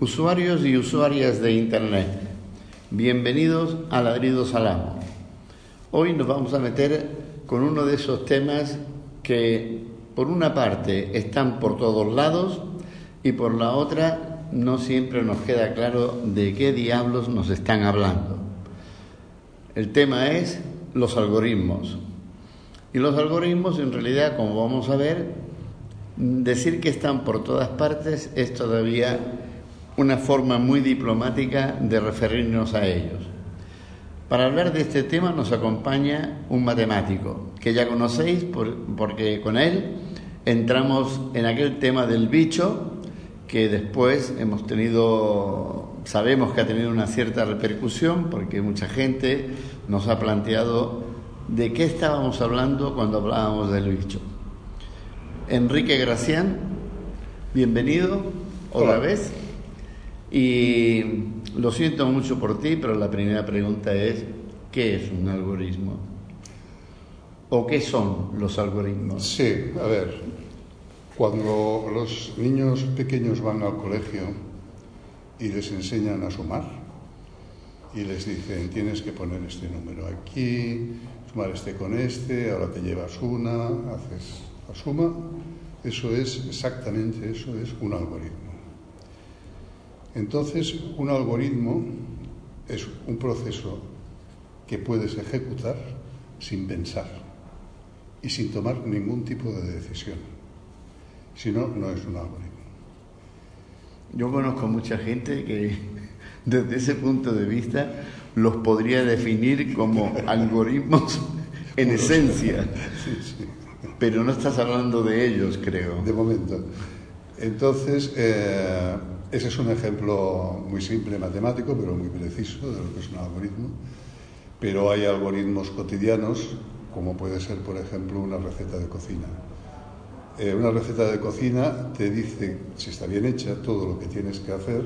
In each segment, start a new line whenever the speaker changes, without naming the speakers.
Usuarios y usuarias de Internet, bienvenidos a Ladridos al Amo. Hoy nos vamos a meter con uno de esos temas que por una parte están por todos lados y por la otra no siempre nos queda claro de qué diablos nos están hablando. El tema es los algoritmos. Y los algoritmos en realidad, como vamos a ver, decir que están por todas partes es todavía una forma muy diplomática de referirnos a ellos. Para hablar de este tema nos acompaña un matemático que ya conocéis porque con él entramos en aquel tema del bicho que después hemos tenido, sabemos que ha tenido una cierta repercusión porque mucha gente nos ha planteado de qué estábamos hablando cuando hablábamos del bicho. Enrique Gracián, bienvenido otra vez. Y lo siento mucho por ti, pero la primera pregunta es, ¿qué es un algoritmo? ¿O qué son los algoritmos?
Sí, a ver, cuando los niños pequeños van al colegio y les enseñan a sumar y les dicen, tienes que poner este número aquí, sumar este con este, ahora te llevas una, haces la suma, eso es exactamente, eso es un algoritmo. Entonces, un algoritmo es un proceso que puedes ejecutar sin pensar y sin tomar ningún tipo de decisión. Si no, no es un algoritmo.
Yo conozco mucha gente que desde ese punto de vista los podría definir como algoritmos en esencia. Pero no estás hablando de ellos, creo.
De momento. Entonces, eh, ese es un ejemplo muy simple matemático, pero muy preciso de lo que es un algoritmo. Pero hay algoritmos cotidianos, como puede ser, por ejemplo, una receta de cocina. Eh, una receta de cocina te dice, si está bien hecha, todo lo que tienes que hacer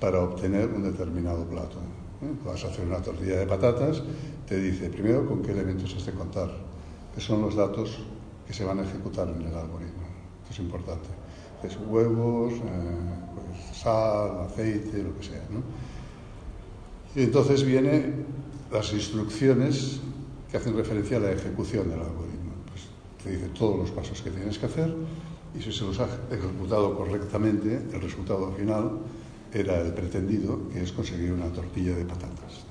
para obtener un determinado plato. ¿Eh? Vas a hacer una tortilla de patatas, te dice primero con qué elementos has de contar, que son los datos que se van a ejecutar en el algoritmo. Esto es importante. Es huevos, eh, sal, aceite, lo que sea. ¿no? Y entonces vienen las instrucciones que hacen referencia a la ejecución del algoritmo. Pues te dice todos los pasos que tienes que hacer y si se los ha ejecutado correctamente, el resultado final era el pretendido, que es conseguir una tortilla de patatas.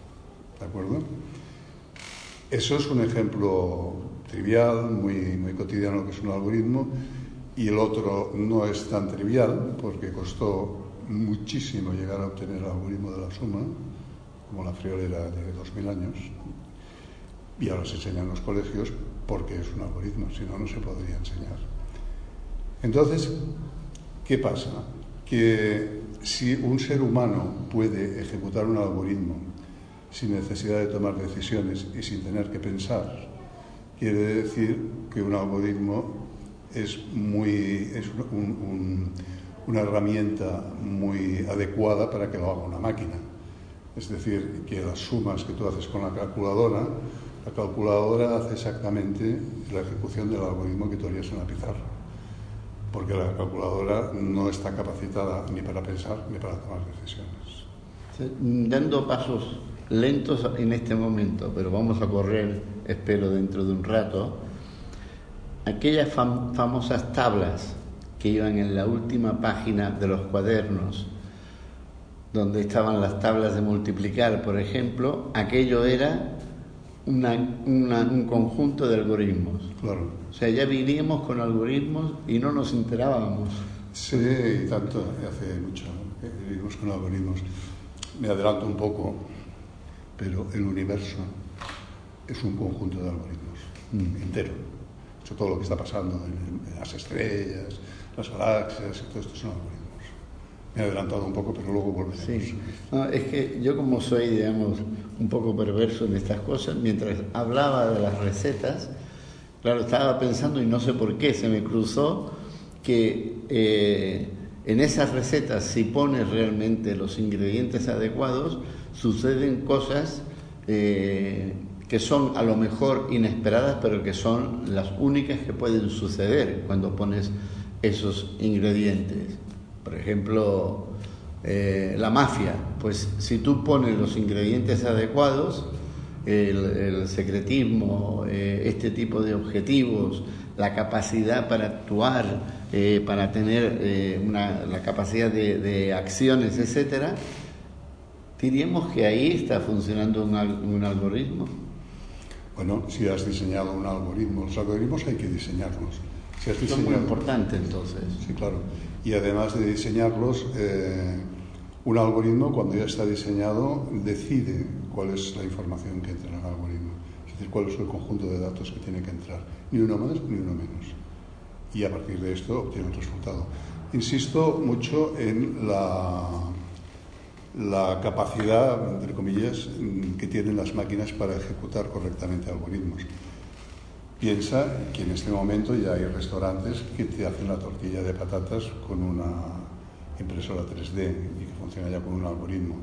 ¿De acuerdo? Eso es un ejemplo trivial, muy, muy cotidiano que es un algoritmo, y el otro no es tan trivial porque costó muchísimo llegar a obtener el algoritmo de la suma, como la friolera de 2000 años, y ahora se enseña en los colegios porque es un algoritmo, si no, no se podría enseñar. Entonces, ¿qué pasa? Que si un ser humano puede ejecutar un algoritmo sin necesidad de tomar decisiones y sin tener que pensar, quiere decir que un algoritmo es, muy, es un una herramienta muy adecuada para que lo haga una máquina. Es decir, que las sumas que tú haces con la calculadora, la calculadora hace exactamente la ejecución del algoritmo que tú harías en la pizarra. Porque la calculadora no está capacitada ni para pensar ni para tomar decisiones.
Dando pasos lentos en este momento, pero vamos a correr, espero, dentro de un rato, aquellas famosas tablas que iban en la última página de los cuadernos, donde estaban las tablas de multiplicar, por ejemplo, aquello era un conjunto de algoritmos.
Claro.
O sea, ya vivíamos con algoritmos y no nos enterábamos.
Sí, tanto, hace mucho que vivimos con algoritmos. Me adelanto un poco, pero el universo es un conjunto de algoritmos, mm. entero. Hecho, todo lo que está pasando en las estrellas, las galaxias y todo esto son algoritmos. Me he adelantado un poco, pero luego volveremos.
Sí. es que yo como soy, digamos, un poco perverso en estas cosas, mientras hablaba de las recetas, claro, estaba pensando, y no sé por qué, se me cruzó que eh, en esas recetas, si pones realmente los ingredientes adecuados, suceden cosas eh, que son a lo mejor inesperadas, pero que son las únicas que pueden suceder cuando pones esos ingredientes. Por ejemplo, eh, la mafia. Pues si tú pones los ingredientes adecuados, el, secretismo, eh, este tipo de objetivos, la capacidad para actuar, eh, para tener una, la capacidad de, de, acciones, etcétera, diríamos que ahí está funcionando un, un algoritmo.
Bueno, si has diseñado un algoritmo, los algoritmos hay que diseñarlos. Si has
diseñado... muy importante entonces.
Sí, claro. Y además de diseñarlos, eh, un algoritmo cuando ya está diseñado decide cuál es la información que entra en el algoritmo, es decir, cuál es el conjunto de datos que tiene que entrar, ni uno más ni uno menos. Y a partir de esto obtiene el resultado. Insisto mucho en la la capacidad, entre comillas, que tienen las máquinas para ejecutar correctamente algoritmos. Piensa que en este momento ya hay restaurantes que te hacen la tortilla de patatas con una impresora 3D y que funciona ya con un algoritmo,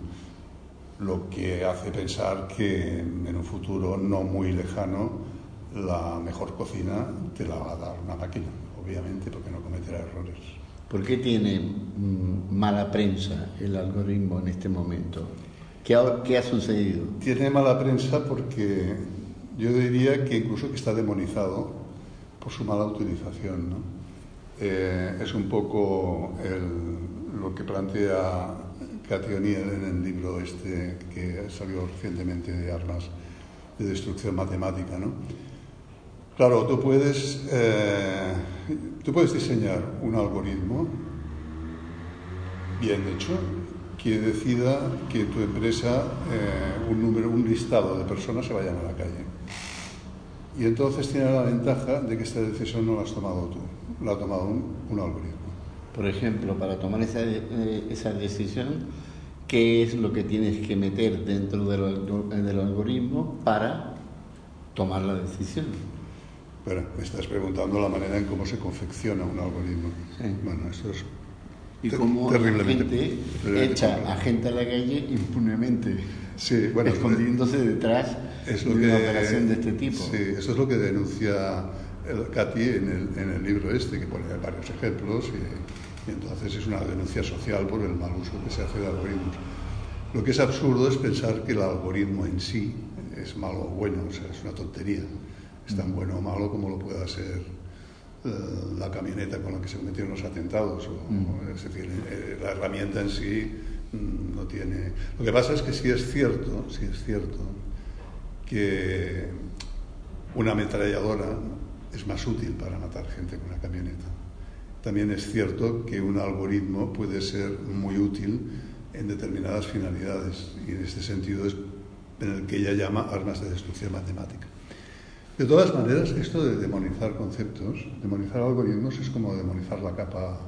lo que hace pensar que en un futuro no muy lejano la mejor cocina te la va a dar una máquina, obviamente, porque no cometerá errores.
¿Por qué tiene mm, mala prensa el algoritmo en este momento? ¿Qué ha, sucedido?
Tiene mala prensa porque yo diría que incluso que está demonizado por su mala utilización. Eh, es un poco lo que plantea Cathy O'Neill en el libro este que salió recientemente de armas de destrucción matemática. ¿no? Claro, tú puedes, eh, tú puedes diseñar un algoritmo bien hecho que decida que tu empresa, eh, un número, un listado de personas se vayan a la calle. Y entonces tiene la ventaja de que esta decisión no la has tomado tú, la ha tomado un, algoritmo.
Por ejemplo, para tomar esa, eh, esa, decisión, ¿qué es lo que tienes que meter dentro del, del algoritmo para tomar la decisión?
Bueno, me estás preguntando la manera en cómo se confecciona un algoritmo. Bueno, eso es
y cómo terriblemente, gente echa a gente a la calle impunemente,
sí, bueno,
escondiéndose detrás
es
de una operación de este tipo.
Sí, eso es lo que denuncia Katy en el, en el libro este, que pone varios ejemplos, y, y, entonces es una denuncia social por el mal uso que se hace de algoritmos. Lo que es absurdo es pensar que el algoritmo en sí es malo o bueno, o sea, es una tontería es tan bueno o malo como lo pueda ser eh, la camioneta con la que se cometieron los atentados. Mm. Es decir, eh, la herramienta en sí mm, no tiene. Lo que pasa es que sí es cierto, sí es cierto que una ametralladora es más útil para matar gente que una camioneta. También es cierto que un algoritmo puede ser muy útil en determinadas finalidades y en este sentido es en el que ella llama armas de destrucción matemática. De todas maneras, esto de demonizar conceptos, demonizar algoritmos es como demonizar la capa,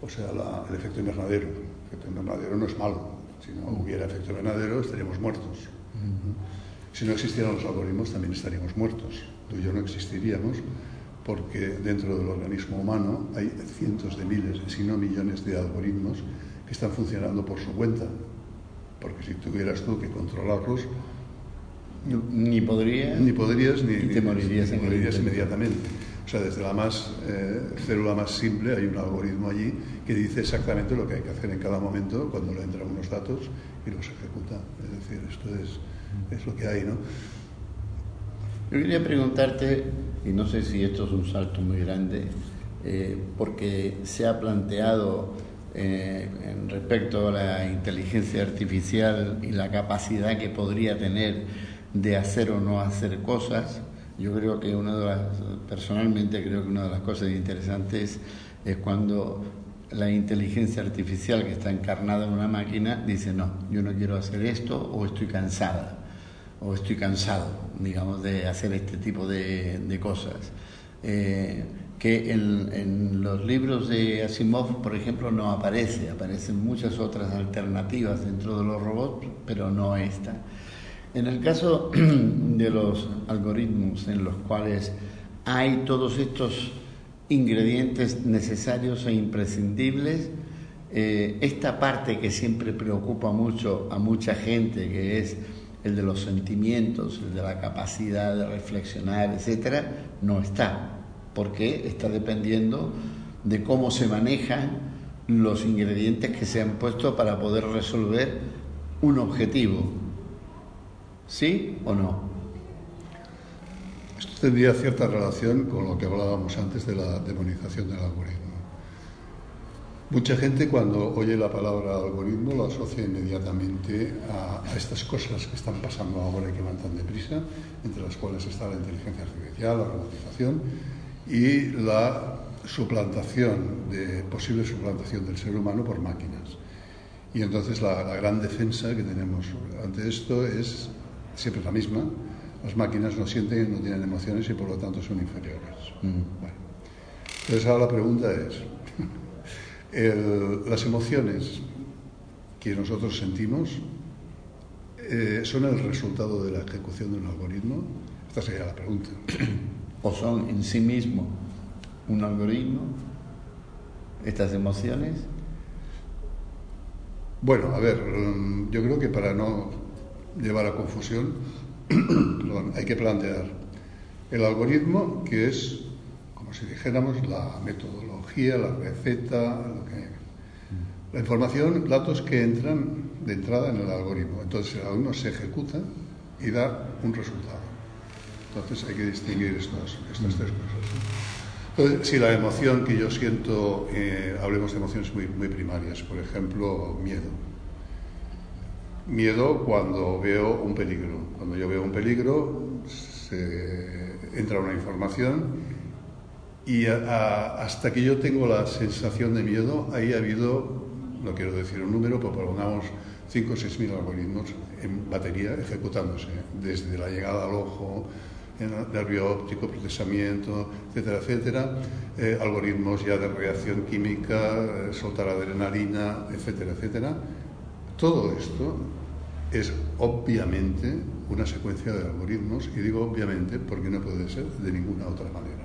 o sea, el efecto invernadero. El efecto invernadero no es malo. Si no hubiera efecto invernadero estaríamos muertos. Si no existieran los algoritmos también estaríamos muertos. Tú y yo no existiríamos porque dentro del organismo humano hay cientos de miles, si no millones de algoritmos que están funcionando por su cuenta. Porque si tuvieras tú que controlarlos,
ni podrías.
Ni podrías, ni,
te morirías,
inmediatamente. O sea, desde la más eh, célula más simple hay un algoritmo allí que dice exactamente lo que hay que hacer en cada momento cuando le entran unos datos y los ejecuta. Es decir, esto es, es lo que hay, ¿no?
Yo quería preguntarte, y no sé si esto es un salto muy grande, eh, porque se ha planteado eh, en respecto a la inteligencia artificial y la capacidad que podría tener de hacer o no hacer cosas. Yo creo que una de las, personalmente creo que una de las cosas interesantes es cuando la inteligencia artificial que está encarnada en una máquina dice, no, yo no quiero hacer esto o estoy cansada o estoy cansado, digamos, de hacer este tipo de, de cosas. Eh, que en, en, los libros de Asimov, por ejemplo, no aparece, aparecen muchas otras alternativas dentro de los robots, pero no esta. En el caso de los algoritmos en los cuales hay todos estos ingredientes necesarios e imprescindibles, eh, esta parte que siempre preocupa mucho a mucha gente, que es el de los sentimientos, el de la capacidad de reflexionar, etcétera, no está, porque está dependiendo de cómo se manejan los ingredientes que se han puesto para poder resolver un objetivo. ¿Sí o no?
Esto tendría cierta relación con lo que hablábamos antes de la demonización del algoritmo. Mucha gente cuando oye la palabra algoritmo lo asocia inmediatamente a, estas cosas que están pasando ahora y que van tan deprisa, entre las cuales está la inteligencia artificial, la robotización y la suplantación, de, posible suplantación del ser humano por máquinas. Y entonces la, gran defensa que tenemos ante esto es siempre la misma. Las máquinas no sienten, no tienen emociones y por lo tanto son inferiores. Mm. Entonces ahora la pregunta es, las emociones que nosotros sentimos eh, son el resultado de la ejecución de un algoritmo? Esta sería la pregunta.
¿O son en sí mismos un algoritmo? ¿Estas emociones?
Bueno, a ver, mm, yo creo que para no llevar a confusión, hay que plantear el algoritmo que es, como si dijéramos, la metodología, la receta, la información, datos que entran de entrada en el algoritmo. Entonces el algoritmo se ejecuta y da un resultado. Entonces hay que distinguir estas, estas tres cosas. Entonces, si la emoción que yo siento, eh, hablemos de emociones muy, muy primarias, por ejemplo, miedo. Miedo cuando veo un peligro. Cuando yo veo un peligro, se entra una información y hasta que yo tengo la sensación de miedo, ahí ha habido, no quiero decir un número, pero pongamos 5 o 6 mil algoritmos en batería ejecutándose, desde la llegada al ojo, nervio óptico, procesamiento, etcétera, etcétera, eh, algoritmos ya de reacción química, eh, soltar adrenalina, etcétera, etcétera. Todo esto es obviamente una secuencia de algoritmos, y digo obviamente porque no puede ser de ninguna otra manera.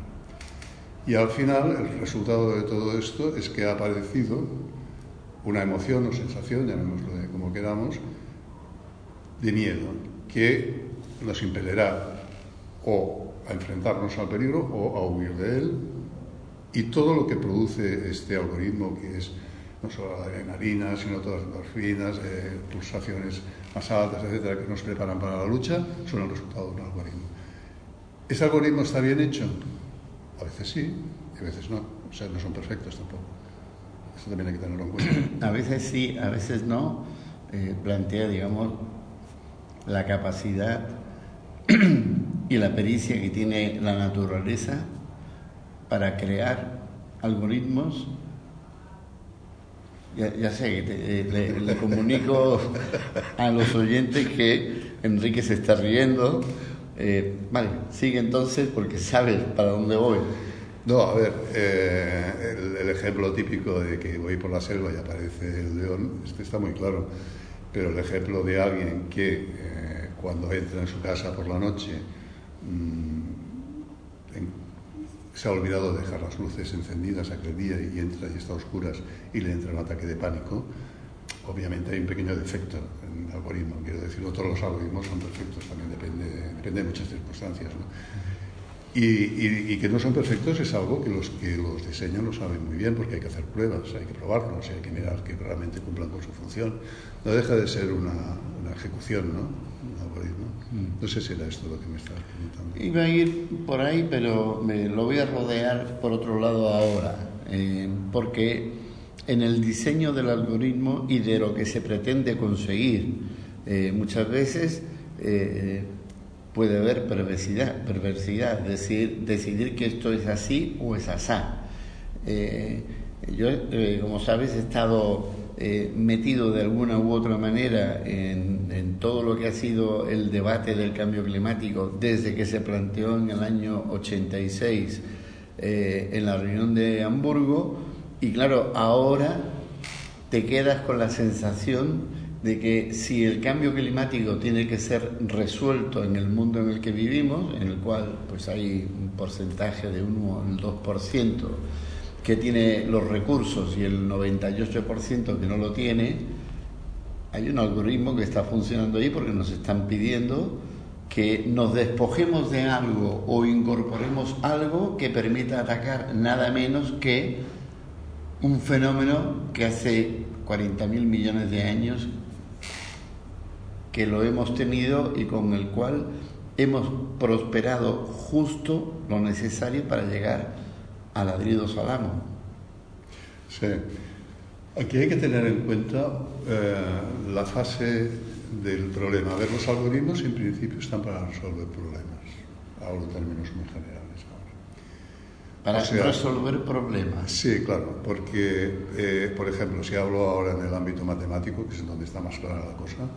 Y al final, el resultado de todo esto es que ha aparecido una emoción o sensación, llamémoslo de como queramos, de miedo, que nos impelerá o a enfrentarnos al peligro o a huir de él. Y todo lo que produce este algoritmo, que es no solo la adrenalina, sino todas las endorfinas, eh, pulsaciones más altas, etcétera, que nos preparan para la lucha, son el resultado de un algoritmo. ¿Ese algoritmo está bien hecho? A veces sí, y a veces no. O sea, no son perfectos tampoco. Eso también hay que tenerlo en cuenta.
A veces sí, a veces no. Eh, plantea, digamos, la capacidad y la pericia que tiene la naturaleza para crear algoritmos. Ya, sé, eh, le, comunico a los oyentes que Enrique se está riendo. Eh, vale, sigue entonces porque sabes para dónde voy.
No, a ver, eh, el, ejemplo típico de que voy por la selva y aparece el león, este está muy claro, pero el ejemplo de alguien que cuando entra en su casa por la noche Mm, se ha olvidado de dejar las luces encendidas aquel día y entra y está a oscuras y le entra un ataque de pánico, obviamente hay un pequeño defecto en el algoritmo. Quiero decir, no todos los algoritmos son perfectos, también depende, depende de muchas circunstancias. Y, que no son perfectos es algo que los que los diseñan lo saben muy bien porque hay que hacer pruebas, hay que probarlos, hay que mirar que realmente cumplan con su función. No deja de ser una ejecución, ¿no? Mm. No sé si era esto lo que me estabas preguntando.
Iba a ir por ahí, pero me lo voy a rodear por otro lado ahora, eh, porque en el diseño del algoritmo y de lo que se pretende conseguir, eh, muchas veces eh, puede haber perversidad, perversidad, decir, decidir que esto es así o es asá. yo, como sabes, he estado eh, metido de alguna u otra manera en, todo lo que ha sido el debate del cambio climático desde que se planteó en el año 86 eh, en la reunión de Hamburgo. Y claro, ahora te quedas con la sensación de que si el cambio climático tiene que ser resuelto en el mundo en el que vivimos, en el cual pues hay un porcentaje de 1 al 2%, que tiene los recursos y el 98% que no lo tiene, hay un algoritmo que está funcionando ahí porque nos están pidiendo que nos despojemos de algo o incorporemos algo que permita atacar nada menos que un fenómeno que hace 40 mil millones de años que lo hemos tenido y con el cual hemos prosperado justo lo necesario para llegar a ladridos al amo.
Sí. Aquí hay que tener en cuenta eh, la fase del problema. A ver, los algoritmos en principio están para resolver problemas. Hablo en términos muy generales.
Para resolver problemas.
Sí, claro, porque, eh, por ejemplo, si hablo ahora en el ámbito matemático, que es donde está más clara la cosa,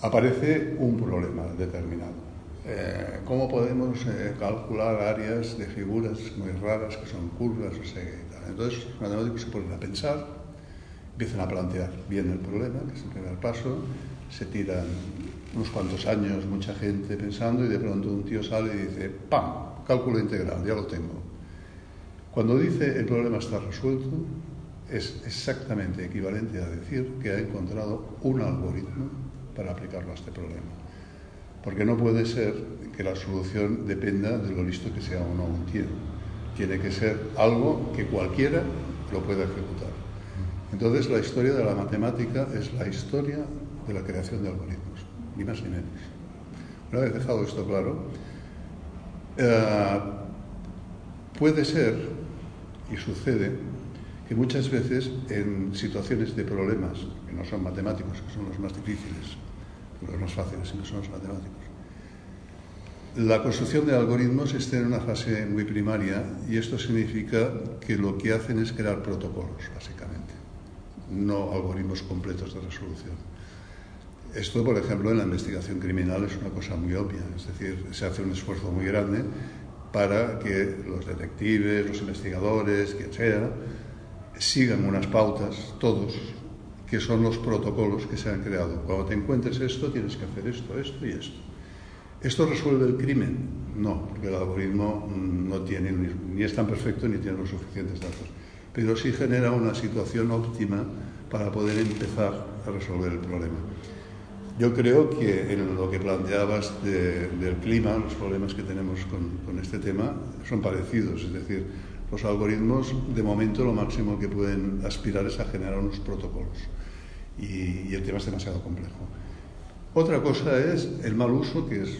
aparece un problema determinado. Eh, ¿Cómo podemos eh, calcular áreas de figuras muy raras que son curvas o? Entonces, los matemáticos se ponen a pensar, empiezan a plantear bien el problema, que es el primer paso, se tiran unos cuantos años mucha gente pensando y de pronto un tío sale y dice, ¡pam! Cálculo integral, ya lo tengo. Cuando dice el problema está resuelto, es exactamente equivalente a decir que ha encontrado un algoritmo para aplicarlo a este problema. Porque no puede ser que la solución dependa de lo listo que sea o no un tío. Tiene que ser algo que cualquiera lo pueda ejecutar. Entonces la historia de la matemática es la historia de la creación de algoritmos, ni más ni menos. Una vez dejado esto claro, eh, puede ser, y sucede, que muchas veces en situaciones de problemas, que no son matemáticos, que son los más difíciles, los más fáciles son los matemáticos. La construcción de algoritmos está en una fase muy primaria y esto significa que lo que hacen es crear protocolos, básicamente, no algoritmos completos de resolución. Esto, por ejemplo, en la investigación criminal es una cosa muy obvia, es decir, se hace un esfuerzo muy grande para que los detectives, los investigadores, quien sea, sigan unas pautas, todos, que son los protocolos que se han creado. Cuando te encuentres esto, tienes que hacer esto, esto y esto. ¿Esto resuelve el crimen? No, porque el algoritmo no tiene, ni es tan perfecto ni tiene los suficientes datos. Pero sí genera una situación óptima para poder empezar a resolver el problema. Yo creo que en lo que planteabas del clima, los problemas que tenemos con, con este tema son parecidos. Es decir, los algoritmos, de momento, lo máximo que pueden aspirar es a generar unos protocolos. Y, el tema es demasiado complejo. Otra cosa es el mal uso, que es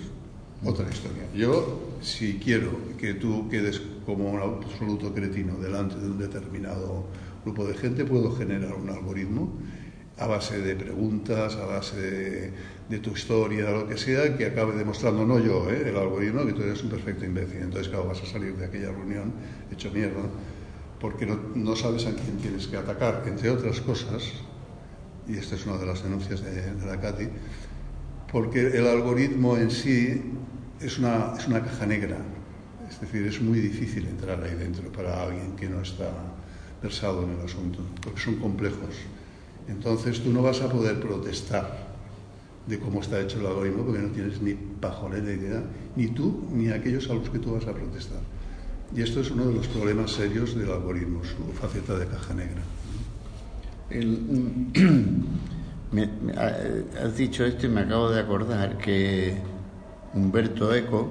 otra historia. Yo, si quiero que tú quedes como un absoluto cretino delante de un determinado grupo de gente, puedo generar un algoritmo a base de preguntas, a base de, tu historia, lo que sea, que acabe demostrando, no yo, ¿eh? el algoritmo, que tú eres un perfecto imbécil. Entonces, claro, vas a salir de aquella reunión hecho mierda, porque no, no sabes a quién tienes que atacar. Entre otras cosas, y esta es una de las denuncias de, de la CATI, porque el algoritmo en sí es una, es una caja negra. Es decir, es muy difícil entrar ahí dentro para alguien que no está versado en el asunto, porque son complejos. Entonces tú no vas a poder protestar de cómo está hecho el algoritmo porque no tienes ni pajolera idea, ni tú ni aquellos a los que tú vas a protestar. Y esto es uno de los problemas serios del algoritmo, su faceta de caja negra.
has dicho esto y me acabo de acordar que Humberto Eco,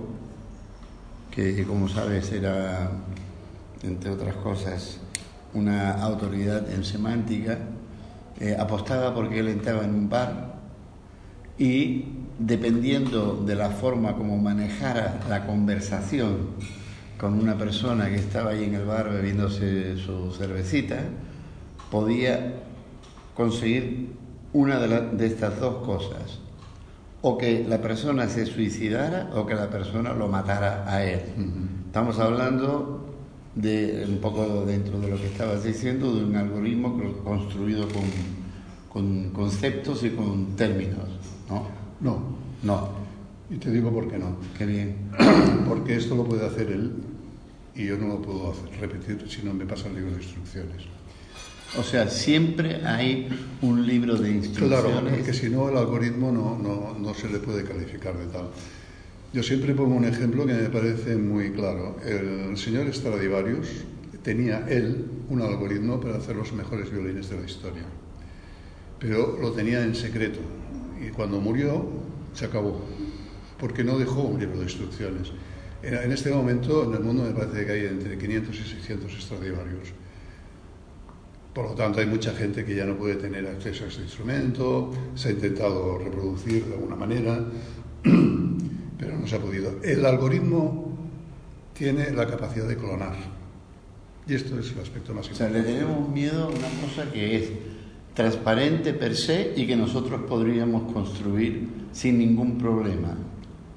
que como sabes era, entre otras cosas, una autoridad en semántica, eh, apostaba porque él entraba en un bar y dependiendo de la forma como manejara la conversación con una persona que estaba ahí en el bar bebiéndose su cervecita, podía conseguir una de, estas dos cosas, o que la persona se suicidara o que la persona lo matara a él. Estamos hablando de un poco dentro de lo que estabas diciendo, de un algoritmo construido con, con conceptos y con términos, ¿no?
No.
No.
Y te digo por qué no.
Qué bien.
Porque esto lo puede hacer él y yo no lo puedo repetir si no me pasa el libro de instrucciones.
O sea, siempre hay un libro de instrucciones.
Claro, porque si no el algoritmo no, no, no se le puede calificar de tal. Yo siempre pongo un ejemplo que me parece muy claro. El señor Stradivarius tenía él un algoritmo para hacer los mejores violines de la historia, pero lo tenía en secreto y cuando murió se acabó, porque no dejó un libro de instrucciones. En este momento en el mundo me parece que hay entre 500 y 600 Stradivarius. Por lo tanto, hay mucha gente que ya no puede tener acceso a ese instrumento, se ha intentado reproducir de alguna manera, pero no se ha podido. El algoritmo tiene la capacidad de clonar. Y esto es el aspecto más importante.
O sea, le tenemos miedo a una cosa que es transparente per se y que nosotros podríamos construir sin ningún problema.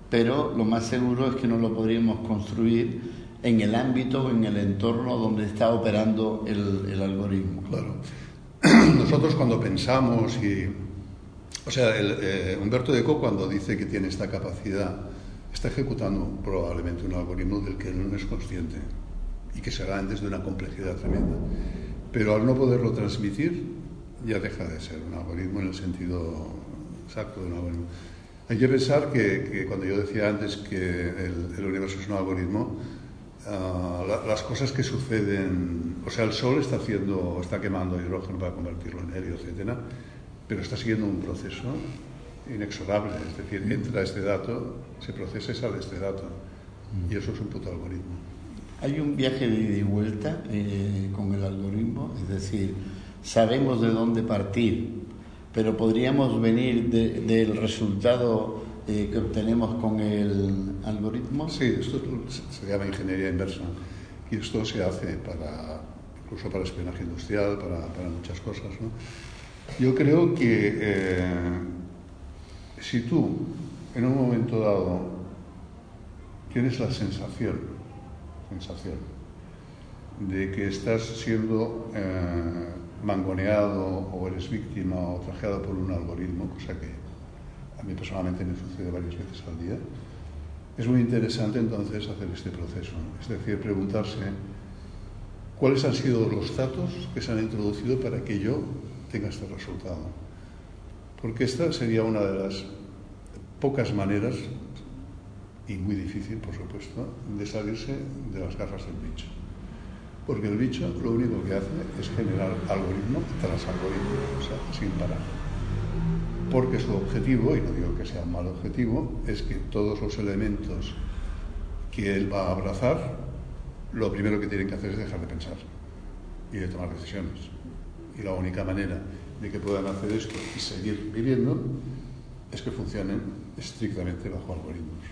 Pero lo más seguro es que no lo podríamos construir en el ámbito o en el entorno donde está operando el, algoritmo.
Claro. Nosotros cuando pensamos y... O sea, el, eh, Humberto Eco cuando dice que tiene esta capacidad, está ejecutando probablemente un algoritmo del que no es consciente y que será antes de una complejidad tremenda. Pero al no poderlo transmitir, ya deja de ser un algoritmo en el sentido exacto de un algoritmo. Hay que pensar que, cuando yo decía antes que el, universo es un algoritmo, ah, las cosas que suceden, o sea, el Sol está haciendo, está quemando hidrógeno para convertirlo en helio, etcétera, pero está siguiendo un proceso inexorable, es decir, entra este dato, se procesa y sale este dato, y eso es un puto algoritmo.
Hay un viaje de ida y vuelta eh, con el algoritmo, es decir, sabemos de dónde partir, pero podríamos venir del resultado eh, que obtenemos con el algoritmo.
Sí, esto se llama ingeniería inversa y esto se hace para incluso para espionaje industrial, para, muchas cosas. ¿no? Yo creo que eh, si tú en un momento dado tienes la sensación, sensación de que estás siendo eh, mangoneado o eres víctima o trajeado por un algoritmo, cosa que a mí personalmente me sucede varias veces al día, es muy interesante entonces hacer este proceso, es decir, preguntarse cuáles han sido los datos que se han introducido para que yo tenga este resultado. Porque esta sería una de las pocas maneras, y muy difícil por supuesto, de salirse de las garras del bicho. Porque el bicho lo único que hace es generar algoritmo tras algoritmo, o sea, sin parar. Porque su objetivo, y no digo que sea un mal objetivo, es que todos los elementos que él va a abrazar, lo primero que tienen que hacer es dejar de pensar y de tomar decisiones. Y la única manera de que puedan hacer esto y seguir viviendo es que funcionen estrictamente bajo algoritmos.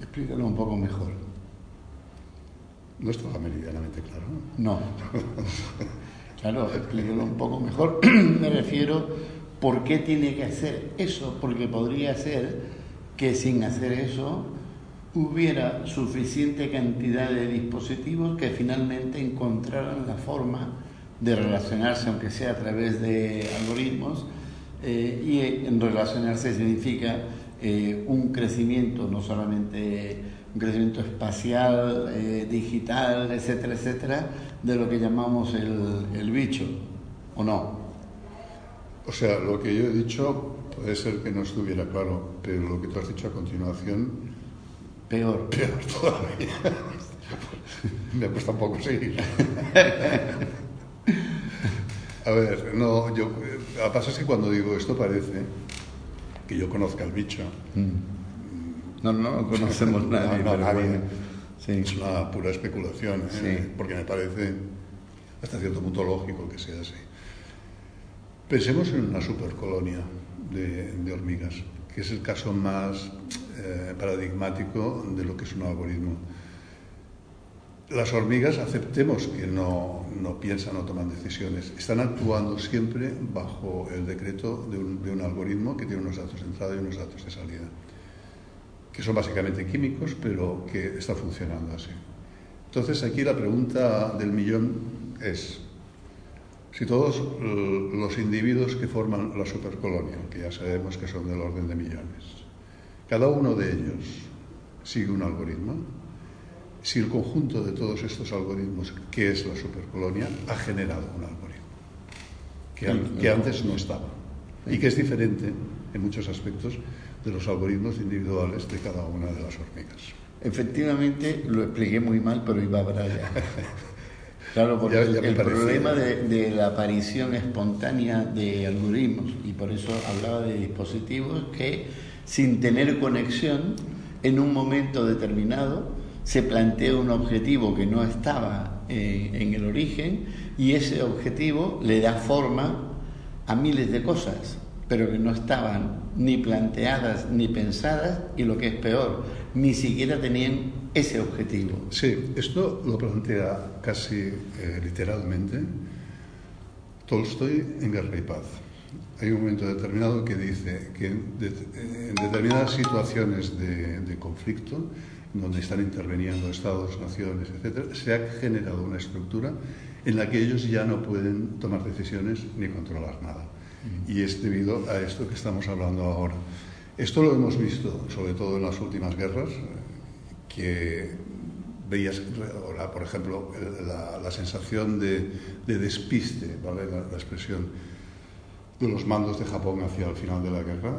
Explícalo un poco mejor.
No está meridianamente claro.
No. claro, explíquelo un poco mejor. Me refiero, ¿por qué tiene que hacer eso? Porque podría ser que sin hacer eso hubiera suficiente cantidad de dispositivos que finalmente encontraran la forma de relacionarse, aunque sea a través de algoritmos, eh, y en relacionarse significa eh, un crecimiento no solamente un crecimiento espacial, eh, digital, etcétera, etcétera, de lo que llamamos el, el bicho, ¿o no?
O sea, lo que yo he dicho puede ser que no estuviera claro, pero lo que tú has dicho a continuación...
Peor.
Peor todavía. Me cuesta un poco seguir. A ver, no, yo... Lo que pasa es que cuando digo esto parece que yo conozca al bicho. Mm.
No, no, conocemos nadie.
nadie. Es una pura especulación, ¿eh? porque me parece hasta cierto punto lógico que sea así. Pensemos en una supercolonia de, de hormigas, que es el caso más eh, paradigmático de lo que es un algoritmo. Las hormigas, aceptemos que no, no, piensan o toman decisiones, están actuando siempre bajo el decreto de un, de un algoritmo que tiene unos datos de entrada y unos datos de salida que son básicamente químicos, pero que está funcionando así. Entonces aquí la pregunta del millón es, si todos los individuos que forman la supercolonia, que ya sabemos que son del orden de millones, cada uno de ellos sigue un algoritmo, si el conjunto de todos estos algoritmos, que es la supercolonia, ha generado un algoritmo, que, que antes no estaba, y que es diferente en muchos aspectos de los algoritmos individuales de cada una de las hormigas.
Efectivamente, lo expliqué muy mal, pero iba a allá. Claro, porque el, problema de, la aparición espontánea de algoritmos, y por eso hablaba de dispositivos que sin tener conexión, en un momento determinado, se plantea un objetivo que no estaba eh, en el origen y ese objetivo le da forma a miles de cosas, pero que no estaban ni planteadas ni pensadas y lo que es peor, ni siquiera tenían ese objetivo.
Sí, esto lo plantea casi eh, literalmente Tolstoy en Guerra y Paz. Hay un momento determinado que dice que en, determinadas situaciones de, de conflicto, donde están interviniendo estados, naciones, etc., se ha generado una estructura en la que ellos ya no pueden tomar decisiones ni controlar nada. Y es debido a esto que estamos hablando ahora. Esto lo hemos visto, sobre todo en las últimas guerras, que veías, por ejemplo, la, sensación de, despiste, ¿vale? La, expresión de los mandos de Japón hacia el final de la guerra.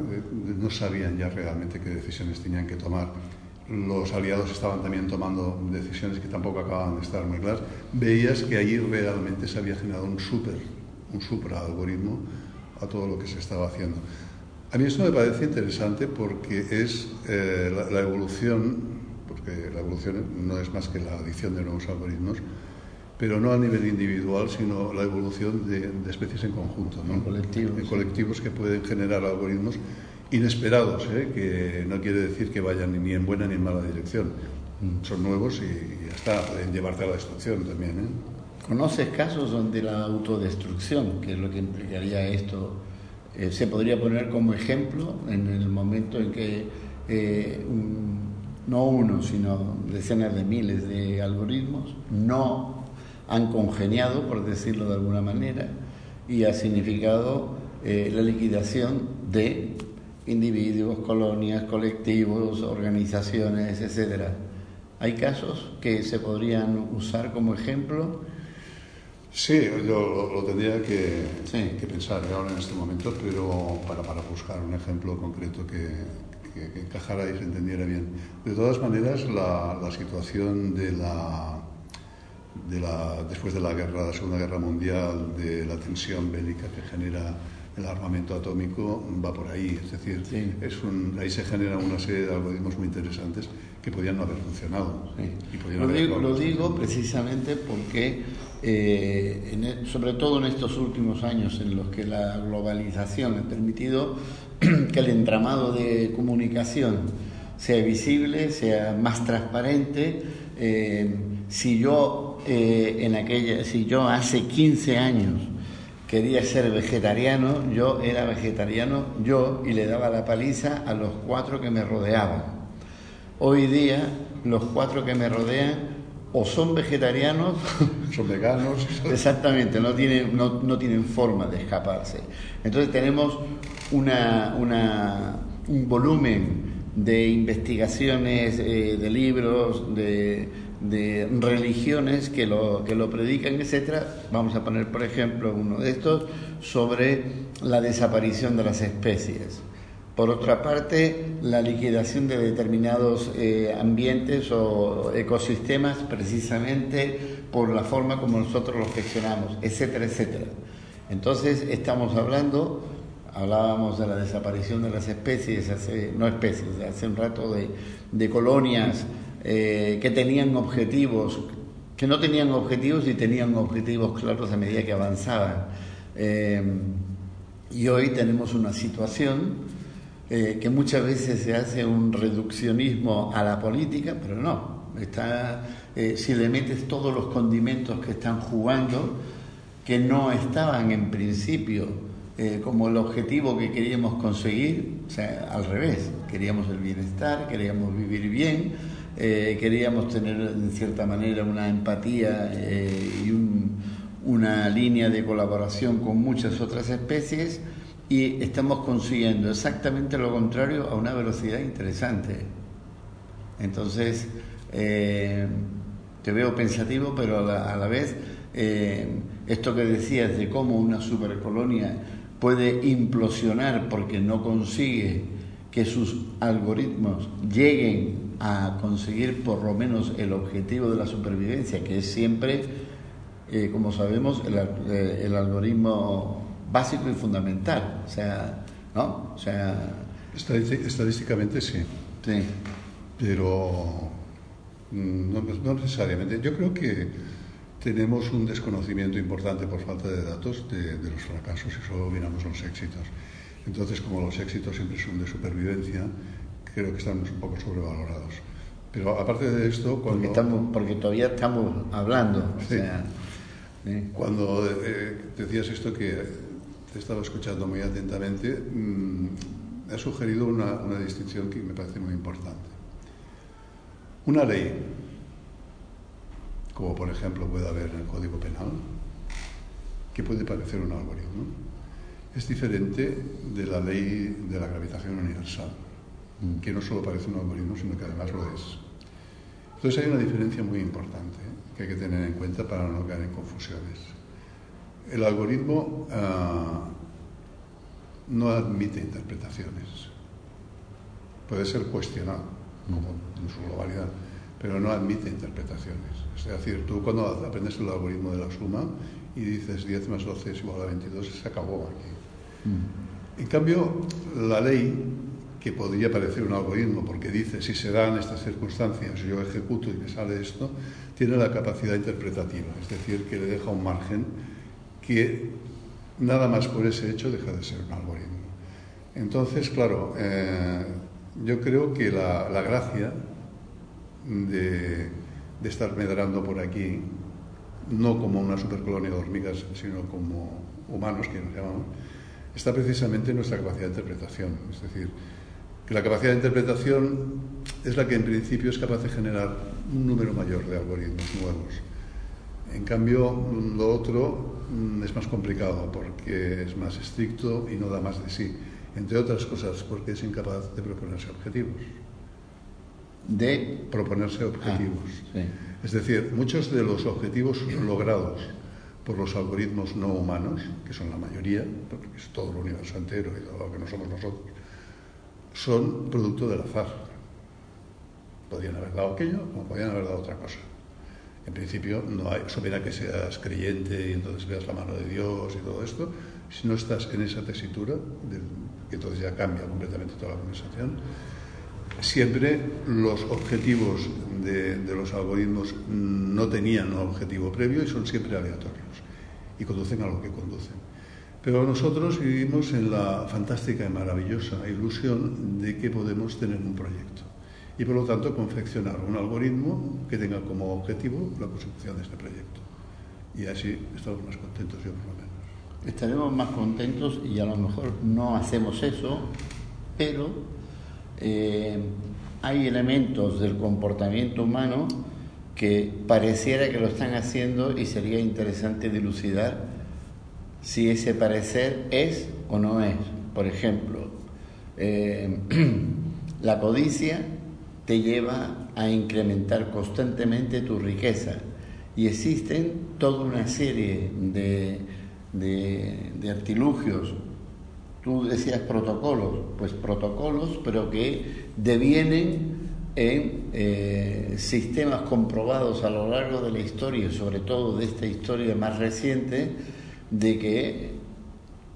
no sabían ya realmente qué decisiones tenían que tomar los aliados estaban también tomando decisiones que tampoco acababan de estar muy claras, veías que allí realmente se había generado un super, un supra algoritmo a todo lo que se estaba haciendo. A mí esto me parece interesante porque es eh, la, evolución, porque la evolución no es más que la adición de nuevos algoritmos, pero no a nivel individual, sino la evolución de, especies en conjunto,
¿no? colectivos,
en colectivos que pueden generar algoritmos inesperados, ¿eh? que no quiere decir que vayan ni en buena ni en mala dirección. Mm. Son nuevos y ya está, pueden llevarte a la destrucción también. ¿eh?
¿Conoces casos donde la autodestrucción, que es lo que implicaría esto, eh, se podría poner como ejemplo en el momento en que no uno, sino decenas de miles de algoritmos no han congeniado, por decirlo de alguna manera, y ha significado la liquidación de individuos, colonias, colectivos, organizaciones, etcétera. ¿Hay casos que se podrían usar como ejemplo?
Sí, yo lo, tendría que, pensar ahora en este momento, pero para, para buscar un ejemplo concreto que, que, encajara y se entendiera bien. De todas maneras, la, la situación de la, de la, después de la, guerra, la Segunda Guerra Mundial, de la tensión bélica que genera el armamento atómico va por ahí. Es decir, es un, ahí se genera una serie de algoritmos muy interesantes que podían no haber funcionado.
lo, digo, precisamente porque, eh, e, sobre todo en estos últimos años en los que la globalización ha permitido que el entramado de comunicación sea visible, sea más transparente, eh, si yo eh, en aquella, si yo hace 15 años quería ser vegetariano, yo era vegetariano yo y le daba la paliza a los cuatro que me rodeaban. Hoy día los cuatro que me rodean o son vegetarianos,
son veganos.
Exactamente, no tienen, no, tienen forma de escaparse. Entonces tenemos una, un volumen de investigaciones, eh, de libros, de, de religiones que lo, que lo predican, etcétera. Vamos a poner, por ejemplo, uno de estos sobre la desaparición de las especies. Por otra parte, la liquidación de determinados eh, ambientes o ecosistemas precisamente por la forma como nosotros los gestionamos, etcétera, etcétera. Entonces, estamos hablando, hablábamos de la desaparición de las especies, hace, no especies, hace un rato de, de colonias eh, que tenían objetivos, que no tenían objetivos y tenían objetivos claros a medida que avanzaban. Eh, y hoy tenemos una situación eh, que muchas veces se hace un reduccionismo a la política, pero no. Está, si le metes todos los condimentos que están jugando, que no estaban en principio como el objetivo que queríamos conseguir, o sea, al revés, queríamos el bienestar, queríamos vivir bien, eh, queríamos tener en cierta manera una empatía eh, y una línea de colaboración con muchas otras especies y estamos consiguiendo exactamente lo contrario a una velocidad interesante. Entonces, eh, te veo pensativo, pero a la, vez, esto que decías de cómo una supercolonia puede implosionar porque no consigue que sus algoritmos lleguen a conseguir por lo menos el objetivo de la supervivencia, que es siempre, eh, como sabemos, eh, el, algoritmo básico y fundamental. O sea, ¿no? O sea...
Estadísticamente sí.
Sí.
Pero Mm, no, necesariamente. Yo creo que tenemos un desconocimiento importante por falta de datos de, los fracasos y solo miramos los éxitos. Entonces, como los éxitos siempre son de supervivencia, creo que estamos un poco sobrevalorados. Pero aparte de esto,
cuando... Porque, estamos, porque todavía estamos hablando.
Cuando eh, decías esto que te estaba escuchando muy atentamente, mm, sugerido una, una distinción que me parece muy importante. Una ley, como por ejemplo puede haber en el Código Penal, que puede parecer un algoritmo, es diferente de la ley de la gravitación universal, que no solo parece un algoritmo, sino que además lo es. Entonces hay una diferencia muy importante que hay que tener en cuenta para no caer en confusiones. El algoritmo ah, no admite interpretaciones, puede ser cuestionado como en su globalidad, pero no admite interpretaciones. Es decir, tú cuando aprendes el algoritmo de la suma y dices 10 más 12 es igual a 22, se acabó aquí. Mm. En cambio, la ley que podría parecer un algoritmo, porque dice, si se dan estas circunstancias, yo ejecuto y me sale esto, tiene la capacidad interpretativa, es decir, que le deja un margen que nada más por ese hecho deja de ser un algoritmo. Entonces, claro, eh, yo creo que la, gracia de, de, estar medrando por aquí, no como una supercolonia de hormigas, sino como humanos, que nos llamamos, está precisamente en nuestra capacidad de interpretación. Es decir, que la capacidad de interpretación es la que en principio es capaz de generar un número mayor de algoritmos nuevos. En cambio, lo otro mm, es más complicado porque es más estricto y no da más de sí. Entre otras cosas, porque es incapaz de proponerse objetivos.
De
proponerse objetivos. Ah, es decir, muchos de los objetivos logrados por los algoritmos no humanos, que son la mayoría, porque es todo el universo entero y todo lo que no somos nosotros, son producto del azar. Podrían haber dado aquello como podrían haber dado otra cosa. En principio, no hay, supera que seas creyente y entonces veas la mano de Dios y todo esto. Si no estás en esa tesitura, que entonces ya cambia completamente toda la conversación, siempre los objetivos de, de, los algoritmos no tenían un objetivo previo y son siempre aleatorios y conducen a lo que conducen. Pero nosotros vivimos en la fantástica y maravillosa ilusión de que podemos tener un proyecto y por lo tanto confeccionar un algoritmo que tenga como objetivo la consecución de este proyecto. Y así estamos más contentos, yo por lo menos.
Estaremos más contentos y a lo mejor no hacemos eso, pero eh, hay elementos del comportamiento humano que pareciera que lo están haciendo y sería interesante dilucidar si ese parecer es o no es. Por ejemplo, eh, la codicia te lleva a incrementar constantemente tu riqueza y existen toda una serie de, de, artilugios. Tú decías protocolos, pues protocolos, pero que devienen en eh, sistemas comprobados a lo largo de la historia, sobre todo de esta historia más reciente, de que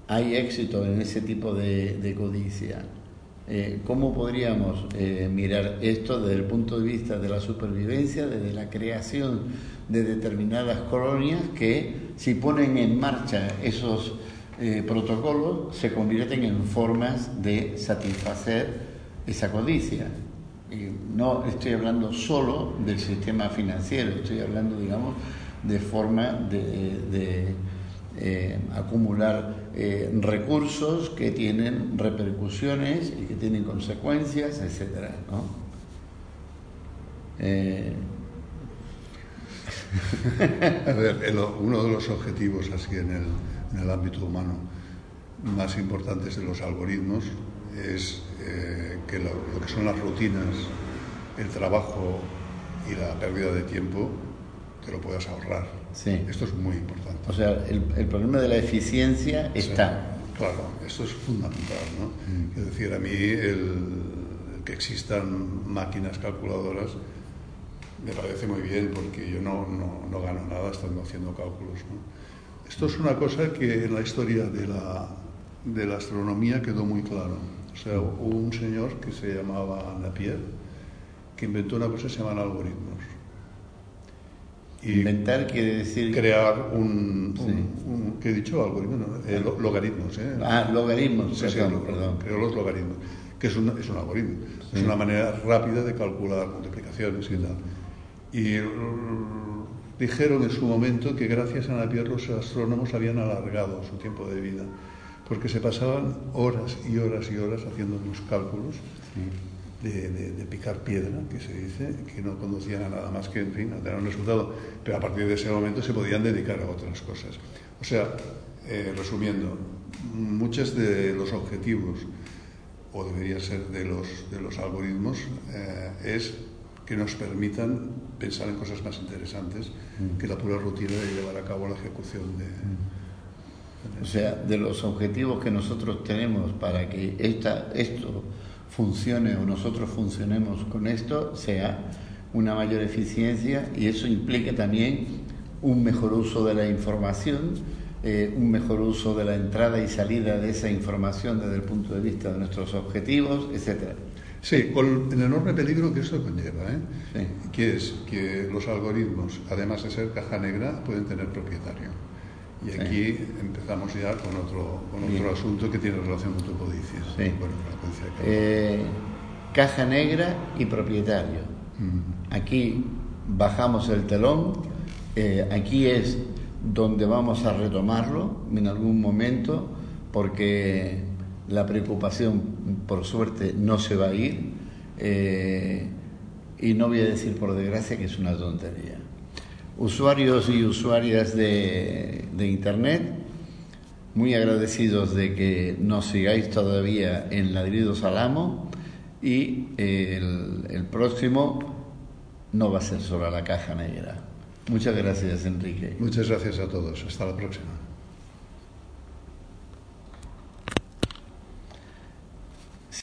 hay éxito en ese tipo de, codicia. Eh, ¿Cómo podríamos eh, mirar esto desde el punto de vista de la supervivencia, desde la creación de determinadas colonias que si ponen en marcha esos eh, protocolos se convierten en formas de satisfacer esa codicia? No estoy hablando solo del sistema financiero, estoy hablando, digamos, de forma de acumular eh, recursos que tienen repercusiones y que tienen consecuencias, etc.
Eh, A ver, uno de los objetivos así en el, ámbito humano más importantes de los algoritmos es que lo, lo que son las rutinas, el trabajo y la pérdida de tiempo te lo puedas ahorrar. Esto es muy importante.
O sea, el, problema de la eficiencia está.
claro, esto es fundamental. ¿no? Mm. Es decir, a mí el, que existan máquinas calculadoras me parece muy bien porque yo no, no, gano nada estando haciendo cálculos. ¿no? Esto es una cosa que en la historia de la, de la astronomía quedó muy claro. O sea, hubo un señor que se llamaba Napier que inventó una cosa que se llaman algoritmos
Inventar quiere decir...
Crear un, un, ¿qué he dicho? Algoritmo, no, eh, logaritmos. ¿eh?
Ah, logaritmos,
sí,
perdón,
sí,
perdón.
Creo los logaritmos, que es un, es un algoritmo. Es una manera rápida de calcular multiplicaciones y tal. Y dijeron en su momento que gracias a Napier los astrónomos habían alargado su tiempo de vida, porque se pasaban horas y horas y horas haciendo unos cálculos de, de, picar piedra, que se dice, que no conducían a nada más que, en fin, a tener un resultado, pero a partir de ese momento se podían dedicar a otras cosas. O sea, eh, resumiendo, muchos de los objetivos, o debería ser de los, de los algoritmos, eh, es que nos permitan pensar en cosas más interesantes
Mm.
que la pura rutina de llevar a cabo la ejecución de...
O sea, de los objetivos que nosotros tenemos para que esta, esto funcione o nosotros funcionemos con esto, sea una mayor eficiencia y eso implica también un mejor uso de la información, eh, un mejor uso de la entrada y salida de esa información desde el punto de vista de nuestros objetivos, etcétera.
Sí, con el enorme peligro que esto conlleva, ¿eh?
Sí.
que es que los algoritmos, además de ser caja negra, pueden tener propietario. Y
Sí.
aquí empezamos ya con otro, con
Bien.
otro asunto que tiene relación con tu codicia.
Sí.
Bueno,
Eh, caja negra y propietario.
Mm.
Aquí bajamos el telón, eh, aquí es donde vamos a retomarlo en algún momento, porque la preocupación, por suerte, no se va a ir, eh, y no voy a decir por desgracia que es una tontería. Usuarios y usuarias de, de Internet, muy agradecidos de que nos sigáis todavía en Ladridos al Amo y el, el próximo no va a ser solo la caja negra. Muchas gracias, Enrique.
Muchas gracias a todos. Hasta la próxima.